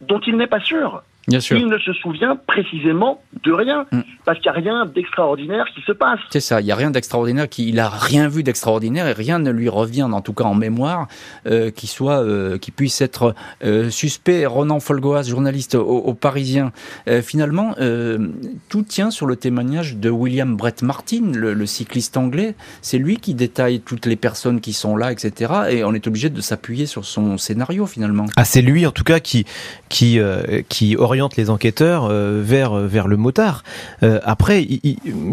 dont il n'est pas sûr. Il ne se souvient précisément de rien, mm. parce qu'il n'y a rien d'extraordinaire qui se passe. C'est ça, il n'y a rien d'extraordinaire, qui, il n'a rien vu d'extraordinaire et rien ne lui revient, en tout cas en mémoire, euh, qui soit, euh, qui puisse être euh, suspect. Ronan Folgoas, journaliste au, Parisien, euh, finalement, tout tient sur le témoignage de William Brett Martin, le, le cycliste anglais. C'est lui qui détaille toutes les personnes qui sont là, etc. Et on est obligé de s'appuyer sur son scénario finalement. Ah, c'est lui en tout cas qui qui qui oriente les enquêteurs euh, vers vers le motard. Euh, après,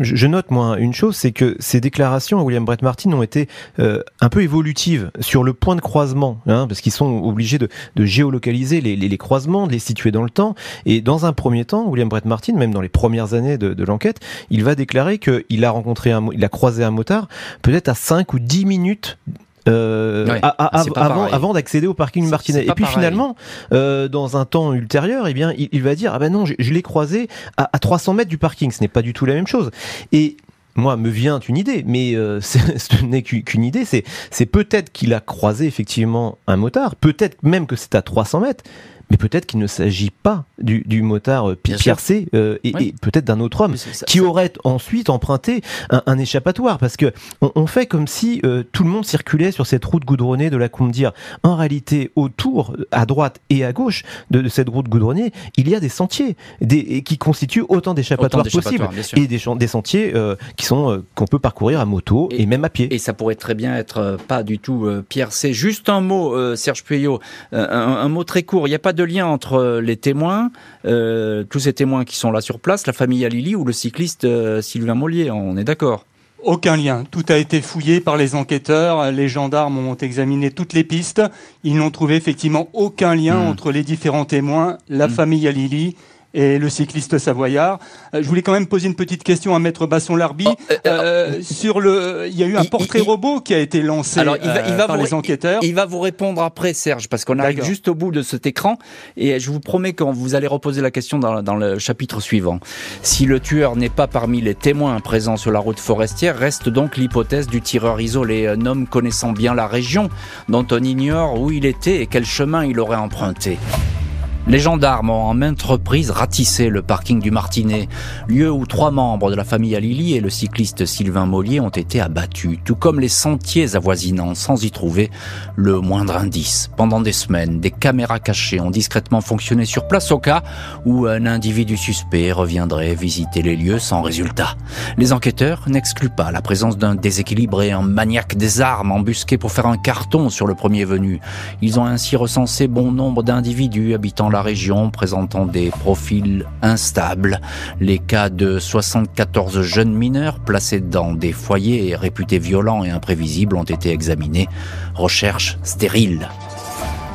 je note moi une chose, c'est que ces déclarations à William Brett Martin ont été euh, un peu évolutives sur le point de croisement, hein, parce qu'ils sont obligés de, de géolocaliser les, les, croisements, de les situer dans le temps. Et dans un premier temps, William Brett Martin, même dans les premières années de, de l'enquête, il va déclarer qu'il a rencontré un, il a croisé un motard peut-être à 5 ou 10 minutes euh, avant, avant d'accéder au parking Martinet. Et puis finalement, euh, dans un temps ultérieur, eh bien, il, va dire ah ben non, je, l'ai croisé à, à 300 mètres du parking. Ce n'est pas du tout la même chose. Et moi, me vient une idée, mais euh, (laughs) ce n'est qu'une idée. C'est peut-être qu'il a croisé effectivement un motard, peut-être même que c'est à 300 mètres, mais peut-être qu'il ne s'agit pas du, du motard euh, piercé euh, et, et peut-être d'un autre homme qui aurait ensuite emprunté un, un, échappatoire parce que on, on fait comme si euh, tout le monde circulait sur cette route goudronnée de la Combe-Dire. En réalité, autour, à droite et à gauche de, de cette route goudronnée, il y a des sentiers des, qui constituent autant d'échappatoires possibles et des, des sentiers qui sont qu'on peut parcourir à moto et, même à pied. Et ça pourrait très bien être pas du tout piercé. Juste un mot, Serge Puyot, un, un, mot très court. Il n'y a pas de lien entre euh, les témoins, euh, tous ces témoins qui sont là sur place, la famille Alili ou le cycliste euh, Sylvain Mollier, on est d'accord? Aucun lien. Tout a été fouillé par les enquêteurs. Les gendarmes ont examiné toutes les pistes. Ils n'ont trouvé effectivement aucun lien hmm. entre les différents témoins, la hmm. famille Alili et le cycliste savoyard. Euh, je voulais quand même poser une petite question à Maître Basson-Larbi oh, euh, euh, sur le. Il y a eu un portrait robot qui a été lancé alors, il va, il va par les enquêteurs. Il, va vous répondre après, Serge, parce qu'on arrive juste au bout de cet écran et je vous promets que vous allez reposer la question dans, dans le chapitre suivant. Si le tueur n'est pas parmi les témoins présents sur la route forestière, reste donc l'hypothèse du tireur isolé, un homme connaissant bien la région, dont on ignore où il était et quel chemin il aurait emprunté. Les gendarmes ont en maintes reprises ratissé le parking du Martinet, lieu où trois membres de la famille Alili et le cycliste Sylvain Mollier ont été abattus, tout comme les sentiers avoisinants, sans y trouver le moindre indice. Pendant des semaines, des caméras cachées ont discrètement fonctionné sur place au cas où un individu suspect reviendrait visiter les lieux sans résultat. Les enquêteurs n'excluent pas la présence d'un déséquilibré, un maniaque des armes embusqué pour faire un carton sur le premier venu. Ils ont ainsi recensé bon nombre d'individus habitant région présentant des profils instables. Les cas de 74 jeunes mineurs placés dans des foyers réputés violents et imprévisibles ont été examinés. Recherche stérile.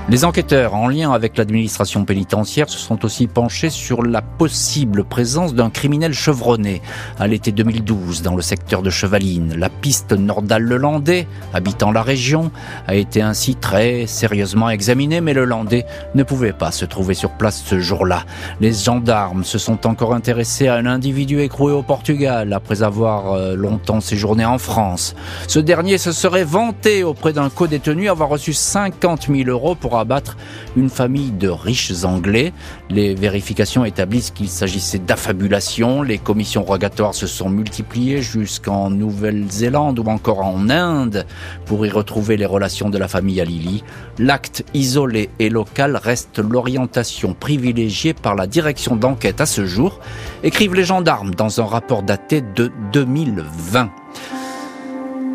Les enquêteurs, en lien avec l'administration pénitentiaire, se sont aussi penchés sur la possible présence d'un criminel chevronné. À l'été 2012, dans le secteur de Chevaline, la piste Nordal-le-Landais, habitant la région, a été ainsi très sérieusement examinée, mais le Landais ne pouvait pas se trouver sur place ce jour-là. Les gendarmes se sont encore intéressés à un individu écroué au Portugal après avoir euh, longtemps séjourné en France. Ce dernier se serait vanté auprès d'un co-détenu avoir reçu 50 000 euros pour abattre une famille de riches Anglais. Les vérifications établissent qu'il s'agissait d'affabulation. Les commissions rogatoires se sont multipliées jusqu'en Nouvelle-Zélande ou encore en Inde pour y retrouver les relations de la famille Alili. L'acte isolé et local reste l'orientation privilégiée par la direction d'enquête à ce jour, écrivent les gendarmes dans un rapport daté de 2020.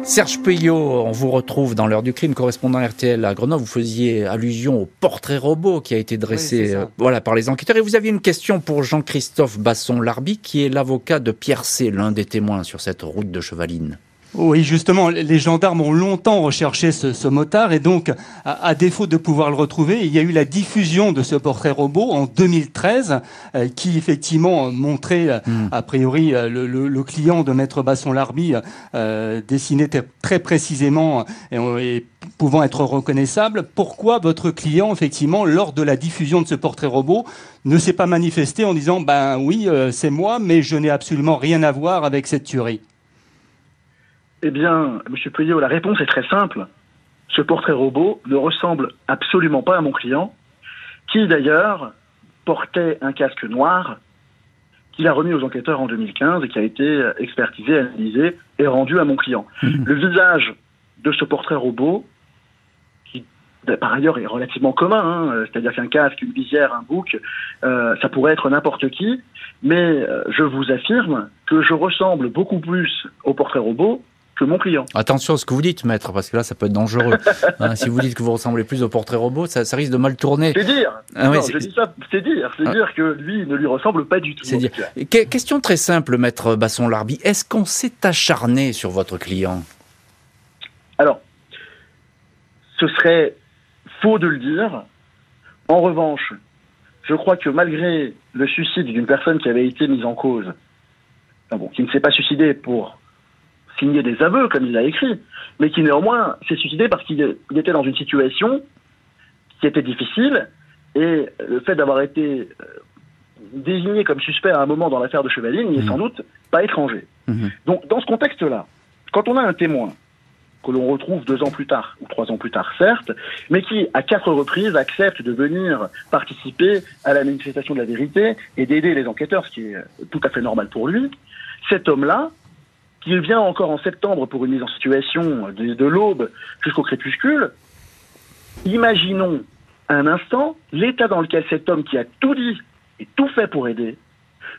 Serge Puyot, on vous retrouve dans l'heure du crime, correspondant RTL à Grenoble. Vous faisiez allusion au portrait robot qui a été dressé euh, voilà, par les enquêteurs. Et vous aviez une question pour Jean-Christophe Basson-Larby, qui est l'avocat de Pierre C., l'un des témoins sur cette route de Chevaline. Oui, justement, les gendarmes ont longtemps recherché ce, motard et donc, à, défaut de pouvoir le retrouver, il y a eu la diffusion de ce portrait robot en 2013 euh, qui effectivement montrait euh, hmm. a priori euh, le, client de Maître Basson Larby dessiné très précisément et, pouvant être reconnaissable. Pourquoi votre client, effectivement, lors de la diffusion de ce portrait robot, ne s'est pas manifesté en disant ben oui, c'est moi, mais je n'ai absolument rien à voir avec cette tuerie? Eh bien, Monsieur Puyot, la réponse est très simple. Ce portrait robot ne ressemble absolument pas à mon client, qui d'ailleurs portait un casque noir qu'il a remis aux enquêteurs en 2015 et qui a été expertisé, analysé et rendu à mon client. Mhm. Le visage de ce portrait robot, qui par ailleurs est relativement commun, hein, c'est-à-dire qu'un casque, une visière, un bouc, euh, ça pourrait être n'importe qui, mais euh, je vous affirme que je ressemble beaucoup plus au portrait robot que mon client. Attention à ce que vous dites, maître, parce que là, ça peut être dangereux. (laughs) Hein, si vous dites que vous ressemblez plus au portrait robot, ça, risque de mal tourner. C'est dire. Ah c'est dire. C'est ah. dire que lui ne lui ressemble pas du tout. C'est dire. question très simple, maître Basson-Larby. Est-ce qu'on s'est acharné sur votre client? Alors, ce serait faux de le dire. En revanche, je crois que malgré le suicide d'une personne qui avait été mise en cause, bon, qui ne s'est pas suicidée pour signé des aveux, comme il a écrit, mais qui néanmoins s'est suicidé parce qu'il était dans une situation qui était difficile, et le fait d'avoir été euh, désigné comme suspect à un moment dans l'affaire de Chevalier n'est mmh. sans doute pas étranger. Mmh. Donc dans ce contexte-là, quand on a un témoin que l'on retrouve deux ans plus tard, ou trois ans plus tard, certes, mais qui, à quatre reprises, accepte de venir participer à la manifestation de la vérité et d'aider les enquêteurs, ce qui est tout à fait normal pour lui, cet homme-là, il vient encore en septembre pour une mise en situation de, l'aube jusqu'au crépuscule, imaginons un instant l'état dans lequel cet homme qui a tout dit et tout fait pour aider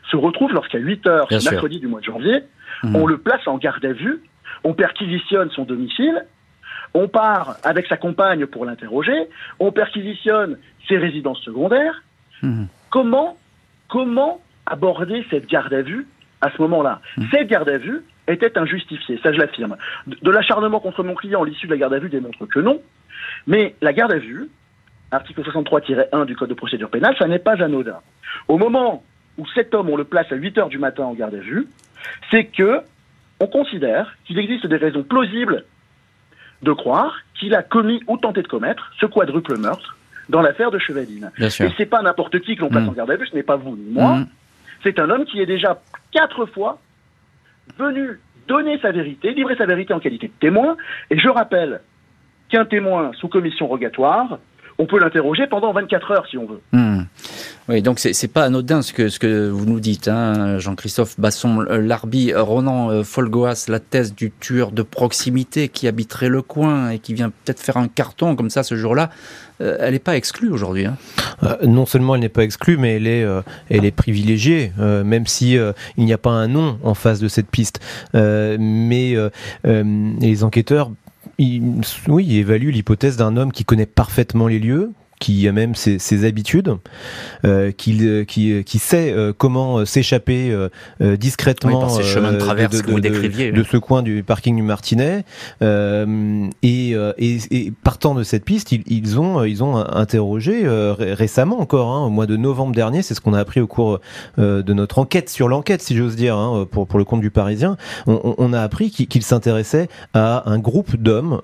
se retrouve lorsqu'à 8 heures, ce mercredi du mois de janvier, mhm. on le place en garde à vue, on perquisitionne son domicile, on part avec sa compagne pour l'interroger, on perquisitionne ses résidences secondaires. Mhm. Comment, comment aborder cette garde à vue à ce moment-là? Mhm. Cette garde à vue, était injustifié, ça je l'affirme. De, l'acharnement contre mon client, l'issue de la garde à vue démontre que non, mais la garde à vue, article 63-1 du Code de procédure pénale, ça n'est pas anodin. Au moment où cet homme, on le place à 8 heures du matin en garde à vue, c'est que on considère qu'il existe des raisons plausibles de croire qu'il a commis ou tenté de commettre ce quadruple meurtre dans l'affaire de Chevaline. Et c'est pas n'importe qui que l'on place mm. en garde à vue, ce n'est pas vous ni moi. Mm. C'est un homme qui est déjà quatre fois venu donner sa vérité, livrer sa vérité en qualité de témoin. Et je rappelle qu'un témoin sous commission rogatoire, on peut l'interroger pendant 24 heures si on veut. Hmm. Oui, donc c'est pas anodin ce que, vous nous dites, hein, Jean-Christophe Basson, Larbi, Ronan Folgoas, la thèse du tueur de proximité qui habiterait le coin et qui vient peut-être faire un carton comme ça ce jour-là. Euh, elle n'est pas exclue aujourd'hui. Hein. Euh, non seulement elle n'est pas exclue, mais elle est, euh, privilégiée, même si il n'y a pas un nom en face de cette piste. mais les enquêteurs oui, évaluent l'hypothèse d'un homme qui connaît parfaitement les lieux, qui a même ses, habitudes, euh, qui, euh, qui, euh, qui sait euh, comment s'échapper discrètement de, ce coin du parking du Martinet. Et, et, et, partant de cette piste, ils, ils ont, ils ont interrogé récemment encore, hein, au mois de novembre dernier, c'est ce qu'on a appris au cours de notre enquête sur l'enquête, si j'ose dire, hein, pour, pour le compte du Parisien. On, on a appris qu'il s'intéressait à un groupe d'hommes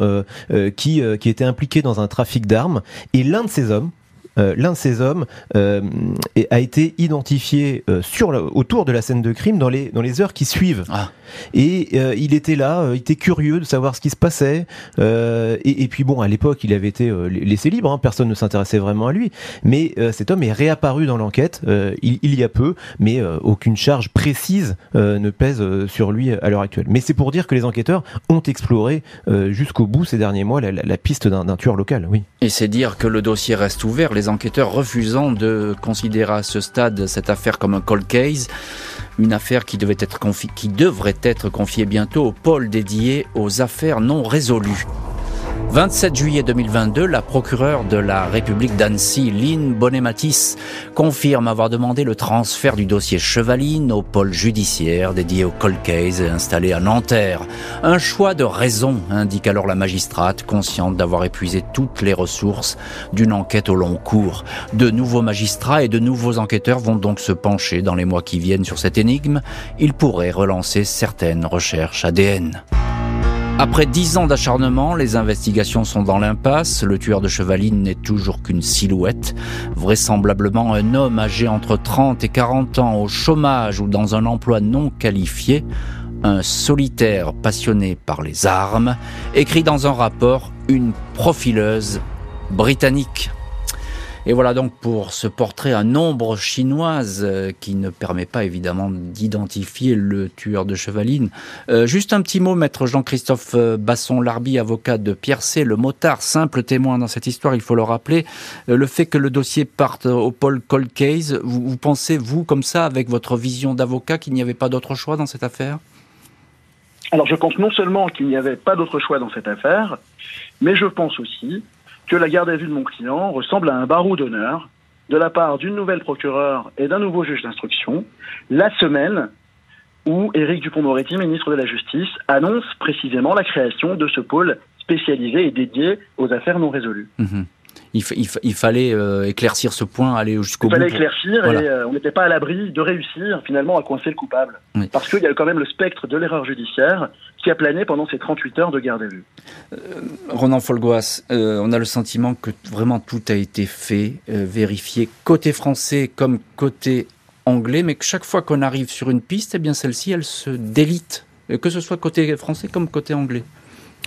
qui, qui étaient impliqués dans un trafic d'armes, et l'un de ces hommes euh, l'un de ces hommes euh, a été identifié euh, sur autour de la scène de crime dans les, dans les heures qui suivent. Ah. Et il était là, il était curieux de savoir ce qui se passait. Et, puis bon, à l'époque, il avait été laissé libre, hein, personne ne s'intéressait vraiment à lui. Mais cet homme est réapparu dans l'enquête il, il, y a peu, mais aucune charge précise ne pèse sur lui à l'heure actuelle. Mais c'est pour dire que les enquêteurs ont exploré jusqu'au bout ces derniers mois la, la piste d'un tueur local, oui. Et c'est dire que le dossier reste ouvert. Les enquêteurs refusant de considérer à ce stade cette affaire comme un cold case, une affaire qui devrait être confiée bientôt au pôle dédié aux affaires non résolues. 27 juillet 2022, la procureure de la République d'Annecy, Lynn Bonematis, confirme avoir demandé le transfert du dossier Chevaline au pôle judiciaire dédié au cold case installé à Nanterre. Un choix de raison, indique alors la magistrate, consciente d'avoir épuisé toutes les ressources d'une enquête au long cours. De nouveaux magistrats et de nouveaux enquêteurs vont donc se pencher dans les mois qui viennent sur cette énigme. Ils pourraient relancer certaines recherches ADN. Après dix ans d'acharnement, les investigations sont dans l'impasse. Le tueur de Chevaline n'est toujours qu'une silhouette. Vraisemblablement un homme âgé entre 30 et 40 ans au chômage ou dans un emploi non qualifié. Un solitaire passionné par les armes, écrit dans un rapport une profileuse britannique. Et voilà donc pour ce portrait à nombre chinoise euh, qui ne permet pas évidemment d'identifier le tueur de Chevaline. Euh, juste un petit mot, maître Jean-Christophe euh, Basson-Larby, avocat de Pierre C, le motard, simple témoin dans cette histoire, il faut le rappeler. le fait que le dossier parte au pôle cold case, vous, pensez, vous, comme ça, avec votre vision d'avocat, qu'il n'y avait pas d'autre choix dans cette affaire? Alors je pense non seulement qu'il n'y avait pas d'autre choix dans cette affaire, mais je pense aussi que la garde à vue de mon client ressemble à un barreau d'honneur de la part d'une nouvelle procureure et d'un nouveau juge d'instruction, la semaine où Éric Dupont-Moretti, ministre de la Justice, annonce précisément la création de ce pôle spécialisé et dédié aux affaires non résolues. Mhm il, fallait euh, éclaircir ce point, aller jusqu'au bout. Il fallait éclaircir et euh, on n'était pas à l'abri de réussir finalement à coincer le coupable. Parce qu'il y a quand même le spectre de l'erreur judiciaire qui a plané pendant ces 38 heures de garde à vue. Euh, Ronan Folgoas, on a le sentiment que vraiment tout a été fait, vérifié, côté français comme côté anglais, mais que chaque fois qu'on arrive sur une piste, eh bien celle-ci, elle se délite, que ce soit côté français comme côté anglais.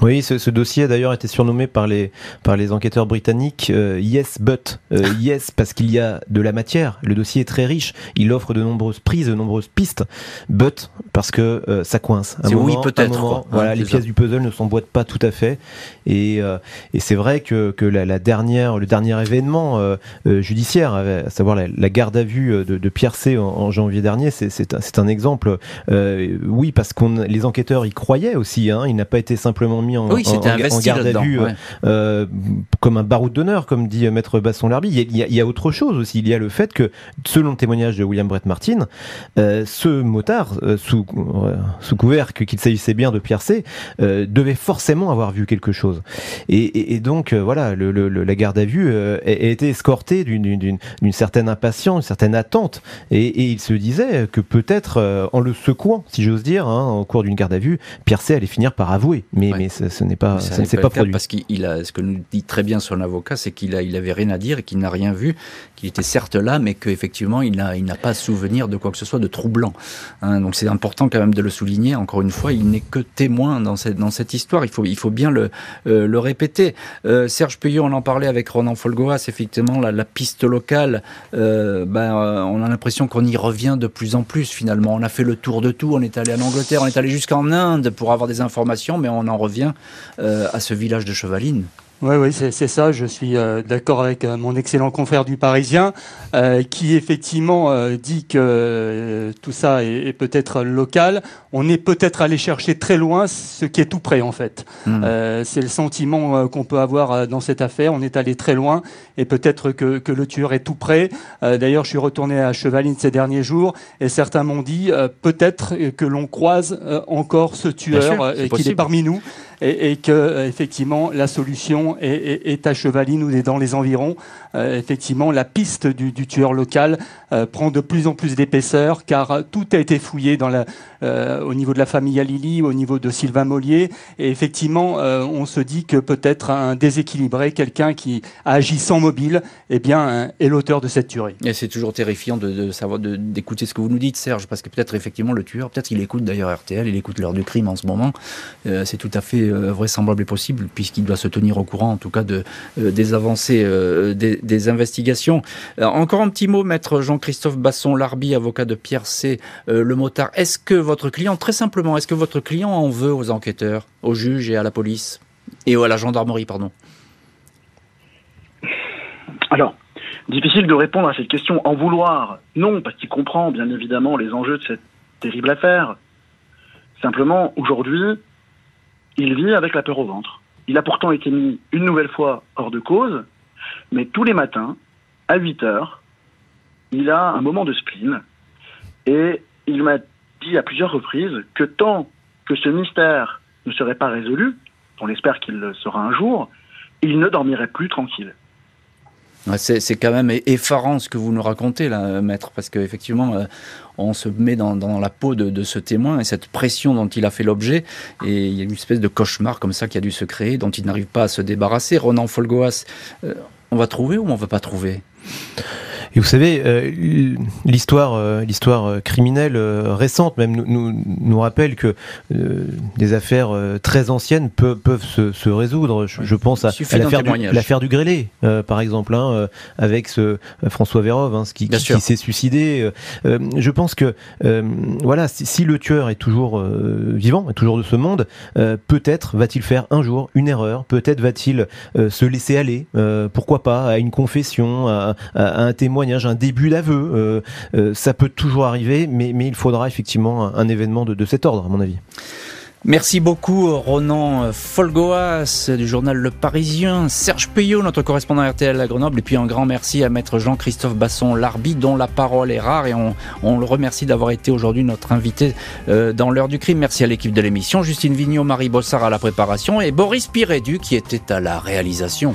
Oui, ce, ce dossier a d'ailleurs été surnommé par les, par les enquêteurs britanniques euh, Yes But. Euh, yes parce qu'il y a de la matière. Le dossier est très riche. Il offre de nombreuses prises, de nombreuses pistes. But parce que euh, ça coince. oui, peut-être. Voilà, les pièces du puzzle ne s'emboîtent pas tout à fait. Et, et c'est vrai que, que la, la, dernière, le dernier événement judiciaire, à savoir la, garde à vue de, de Pierre C en, janvier dernier, c'est un, un, exemple. oui, parce qu'on les enquêteurs y croyaient aussi. Hein. Il n'a pas été simplement en, oui, garde à vue euh, euh, comme un baroud d'honneur, comme dit Maître Basson Larby. Il y, a, il y, a, autre chose aussi. Il y a le fait que, selon le témoignage de William Brett Martin, euh, ce motard, sous, sous couvert qu'il s'agissait bien de Pierre C, devait forcément avoir vu quelque chose. Et, et, donc, voilà, le, le, la garde à vue a, été escortée d'une certaine impatience, une certaine attente. Et, et il se disait que peut-être, en le secouant, si j'ose dire, hein, au cours d'une garde à vue, Pierre C allait finir par avouer. Mais, mais mais ce, n'est pas, ça, ne s'est pas, produit. Parce qu'il a, ce que nous dit très bien son avocat, c'est qu'il a, il avait rien à dire et qu'il n'a rien vu, qu'il était certes là, mais qu'effectivement, il n'a, il n'a pas souvenir de quoi que ce soit de troublant. Hein. donc c'est important quand même de le souligner. Encore une fois, il n'est que témoin dans cette, dans cette histoire. Il faut, il faut bien le, euh, le répéter. Euh, Serge Puyot, on en parlait avec Ronan Folgoas, effectivement, la, la piste locale, euh, ben, on a l'impression qu'on y revient de plus en plus finalement. On a fait le tour de tout, on est allé en Angleterre, on est allé jusqu'en Inde pour avoir des informations, mais on en revient à ce village de Chevaline. Oui, oui, c'est ça. Je suis euh, d'accord avec euh, mon excellent confrère du Parisien, euh, qui effectivement dit que tout ça est, peut-être local. On est peut-être allé chercher très loin ce qui est tout près, en fait. Hmm. c'est le sentiment qu'on peut avoir dans cette affaire. On est allé très loin, et peut-être que, que, le tueur est tout près. D'ailleurs, je suis retourné à Chevaline ces derniers jours, et certains m'ont dit peut-être que l'on croise encore ce tueur, et qu'il est parmi nous et, et que euh, effectivement la solution est, à Chevaline ou dans les environs. Euh, effectivement, la piste du, tueur local euh, prend de plus en plus d'épaisseur car tout a été fouillé au niveau de la famille Alili, au niveau de Sylvain Mollier, et effectivement, on se dit que peut-être un déséquilibré, quelqu'un qui a agi sans mobile, eh bien, est l'auteur de cette tuerie. Et c'est toujours terrifiant de savoir, d'écouter ce que vous nous dites, Serge, parce que peut-être effectivement le tueur, peut-être qu'il écoute d'ailleurs RTL, il écoute l'heure du crime en ce moment. c'est tout à fait euh, vraisemblable et possible, puisqu'il doit se tenir au courant, en tout cas, de, euh, des avancées euh, des, investigations. encore un petit mot, maître Jean-Christophe Basson, Larbi, avocat de Pierre C. Le Motard. Est-ce que votre client, très simplement, est-ce que votre client en veut aux enquêteurs, aux juges et à la police et à la gendarmerie, pardon? Alors, difficile de répondre à cette question. En vouloir, non, parce qu'il comprend bien évidemment les enjeux de cette terrible affaire. Simplement, aujourd'hui, il vit avec la peur au ventre. Il a pourtant été mis une nouvelle fois hors de cause, mais tous les matins, à 8 heures, il a un moment de spleen et il m'a dit à plusieurs reprises que tant que ce mystère ne serait pas résolu, on espère qu'il le sera un jour, il ne dormirait plus tranquille. C'est quand même effarant ce que vous nous racontez là, maître, parce qu'effectivement, euh, on se met dans, la peau de, ce témoin et cette pression dont il a fait l'objet, et il y a une espèce de cauchemar comme ça qui a dû se créer, dont il n'arrive pas à se débarrasser. Ronan Folgoas, euh, on va trouver ou on va pas trouver? Et vous savez, euh, l'histoire, euh, l'histoire euh, criminelle récente même nous, nous, rappelle que des affaires très anciennes peuvent, peuvent se, se résoudre. Je, pense à, l'affaire du, du grêlé, par exemple, hein, avec ce François Vérov, hein, qui, qui, s'est suicidé. je pense que voilà, si, si, le tueur est toujours vivant, est toujours de ce monde, peut-être va-t-il faire un jour une erreur. Peut-être va-t-il se laisser aller. pourquoi pas à une confession, à, à un témoin un début d'aveu. Euh, euh, ça peut toujours arriver, mais, il faudra effectivement un, événement de, cet ordre, à mon avis. Merci beaucoup Ronan Folgoas du journal Le Parisien, Serge Payot, notre correspondant RTL à Grenoble, et puis un grand merci à maître Jean-Christophe Basson Larbi, dont la parole est rare, et on, le remercie d'avoir été aujourd'hui notre invité euh, dans l'heure du crime. Merci à l'équipe de l'émission, Justine Vignot, Marie Bossard à la préparation, et Boris Pirédu qui était à la réalisation.